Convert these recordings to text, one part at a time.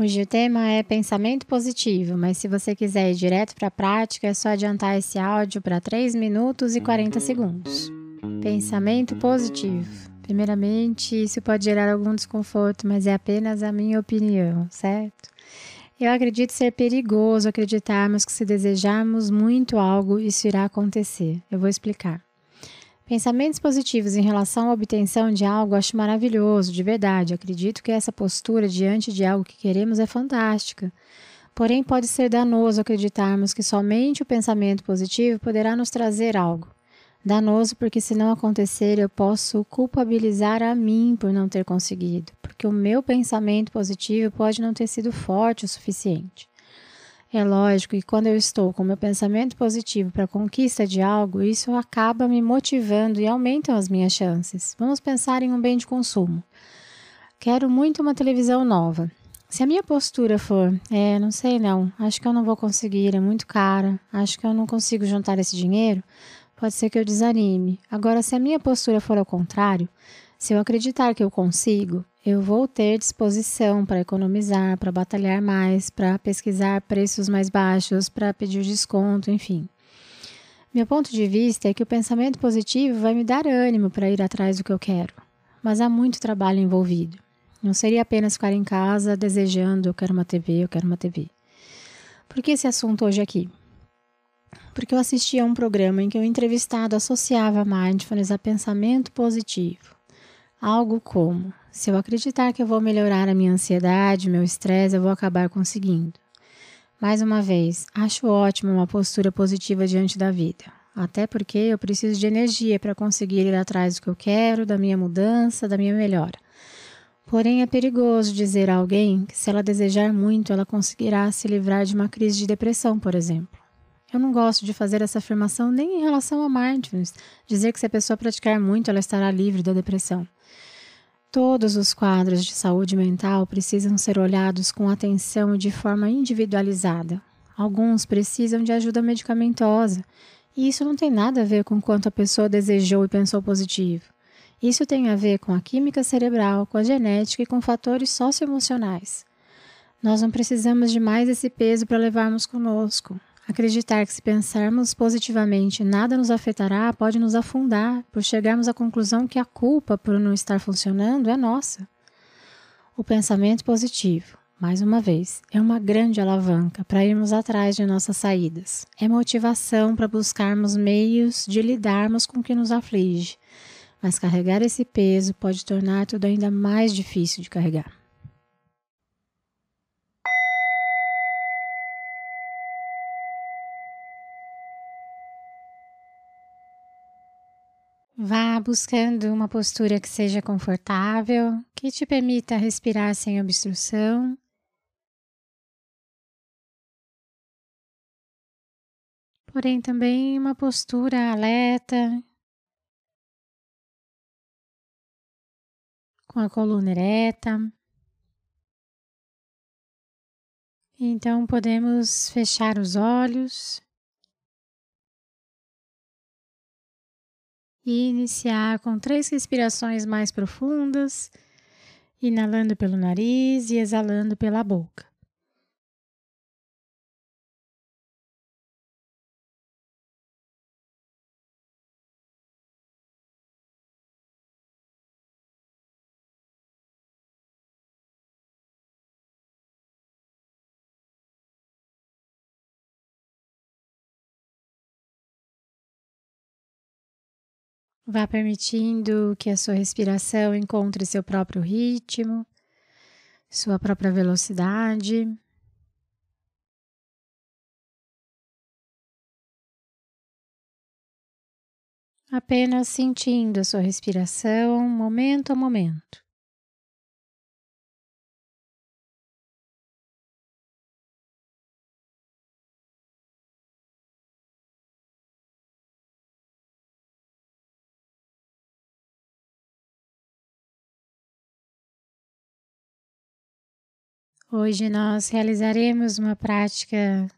Hoje o tema é pensamento positivo, mas se você quiser ir direto para a prática, é só adiantar esse áudio para 3 minutos e 40 segundos. Pensamento positivo. Primeiramente, isso pode gerar algum desconforto, mas é apenas a minha opinião, certo? Eu acredito ser perigoso acreditarmos que se desejarmos muito algo, isso irá acontecer. Eu vou explicar. Pensamentos positivos em relação à obtenção de algo acho maravilhoso, de verdade. Acredito que essa postura diante de algo que queremos é fantástica. Porém, pode ser danoso acreditarmos que somente o pensamento positivo poderá nos trazer algo. Danoso porque, se não acontecer, eu posso culpabilizar a mim por não ter conseguido, porque o meu pensamento positivo pode não ter sido forte o suficiente. É lógico que quando eu estou com meu pensamento positivo para a conquista de algo, isso acaba me motivando e aumenta as minhas chances. Vamos pensar em um bem de consumo. Quero muito uma televisão nova. Se a minha postura for, é, não sei não, acho que eu não vou conseguir, é muito cara, acho que eu não consigo juntar esse dinheiro, pode ser que eu desanime. Agora, se a minha postura for ao contrário, se eu acreditar que eu consigo, eu vou ter disposição para economizar, para batalhar mais, para pesquisar preços mais baixos, para pedir desconto, enfim. Meu ponto de vista é que o pensamento positivo vai me dar ânimo para ir atrás do que eu quero, mas há muito trabalho envolvido. Não seria apenas ficar em casa desejando eu quero uma TV, eu quero uma TV. Por que esse assunto hoje aqui? Porque eu assisti a um programa em que o entrevistado associava mindfulness a pensamento positivo. Algo como: se eu acreditar que eu vou melhorar a minha ansiedade, meu estresse, eu vou acabar conseguindo. Mais uma vez, acho ótimo uma postura positiva diante da vida. Até porque eu preciso de energia para conseguir ir atrás do que eu quero, da minha mudança, da minha melhora. Porém, é perigoso dizer a alguém que, se ela desejar muito, ela conseguirá se livrar de uma crise de depressão, por exemplo. Eu não gosto de fazer essa afirmação nem em relação a mindfulness, dizer que se a pessoa praticar muito, ela estará livre da depressão. Todos os quadros de saúde mental precisam ser olhados com atenção e de forma individualizada. Alguns precisam de ajuda medicamentosa, e isso não tem nada a ver com quanto a pessoa desejou e pensou positivo. Isso tem a ver com a química cerebral, com a genética e com fatores socioemocionais. Nós não precisamos de mais esse peso para levarmos conosco. Acreditar que se pensarmos positivamente nada nos afetará pode nos afundar por chegarmos à conclusão que a culpa por não estar funcionando é nossa. O pensamento positivo, mais uma vez, é uma grande alavanca para irmos atrás de nossas saídas. É motivação para buscarmos meios de lidarmos com o que nos aflige. Mas carregar esse peso pode tornar tudo ainda mais difícil de carregar. Vá buscando uma postura que seja confortável, que te permita respirar sem obstrução. Porém, também uma postura alerta, com a coluna ereta. Então, podemos fechar os olhos. E iniciar com três respirações mais profundas, inalando pelo nariz e exalando pela boca. Vá permitindo que a sua respiração encontre seu próprio ritmo, sua própria velocidade. Apenas sentindo a sua respiração momento a momento. Hoje nós realizaremos uma prática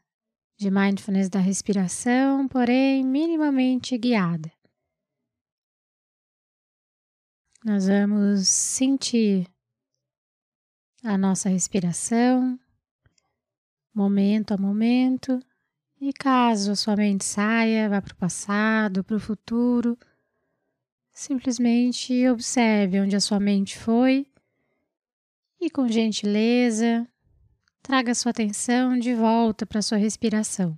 de mindfulness da respiração, porém minimamente guiada. Nós vamos sentir a nossa respiração, momento a momento, e caso a sua mente saia, vá para o passado, para o futuro, simplesmente observe onde a sua mente foi e, com gentileza, traga sua atenção de volta para sua respiração.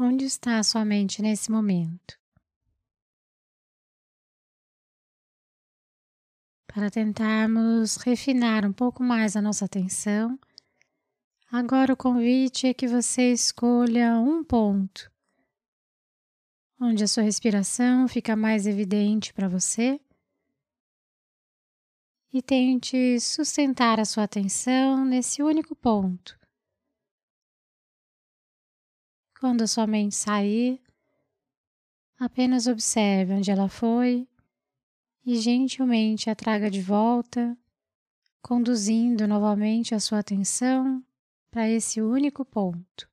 Onde está a sua mente nesse momento? Para tentarmos refinar um pouco mais a nossa atenção, agora o convite é que você escolha um ponto onde a sua respiração fica mais evidente para você e tente sustentar a sua atenção nesse único ponto. Quando a sua mente sair, apenas observe onde ela foi e gentilmente a traga de volta, conduzindo novamente a sua atenção para esse único ponto.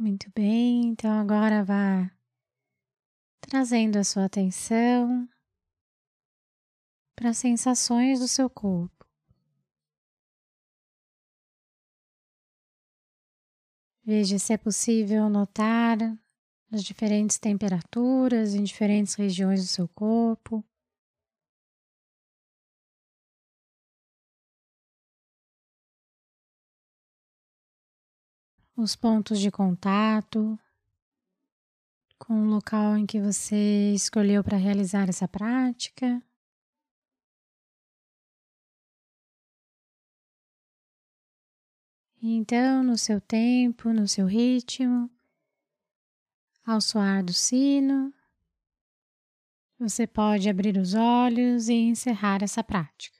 Muito bem, então agora vá trazendo a sua atenção para as sensações do seu corpo. Veja se é possível notar as diferentes temperaturas em diferentes regiões do seu corpo. Os pontos de contato com o local em que você escolheu para realizar essa prática. Então, no seu tempo, no seu ritmo, ao soar do sino, você pode abrir os olhos e encerrar essa prática.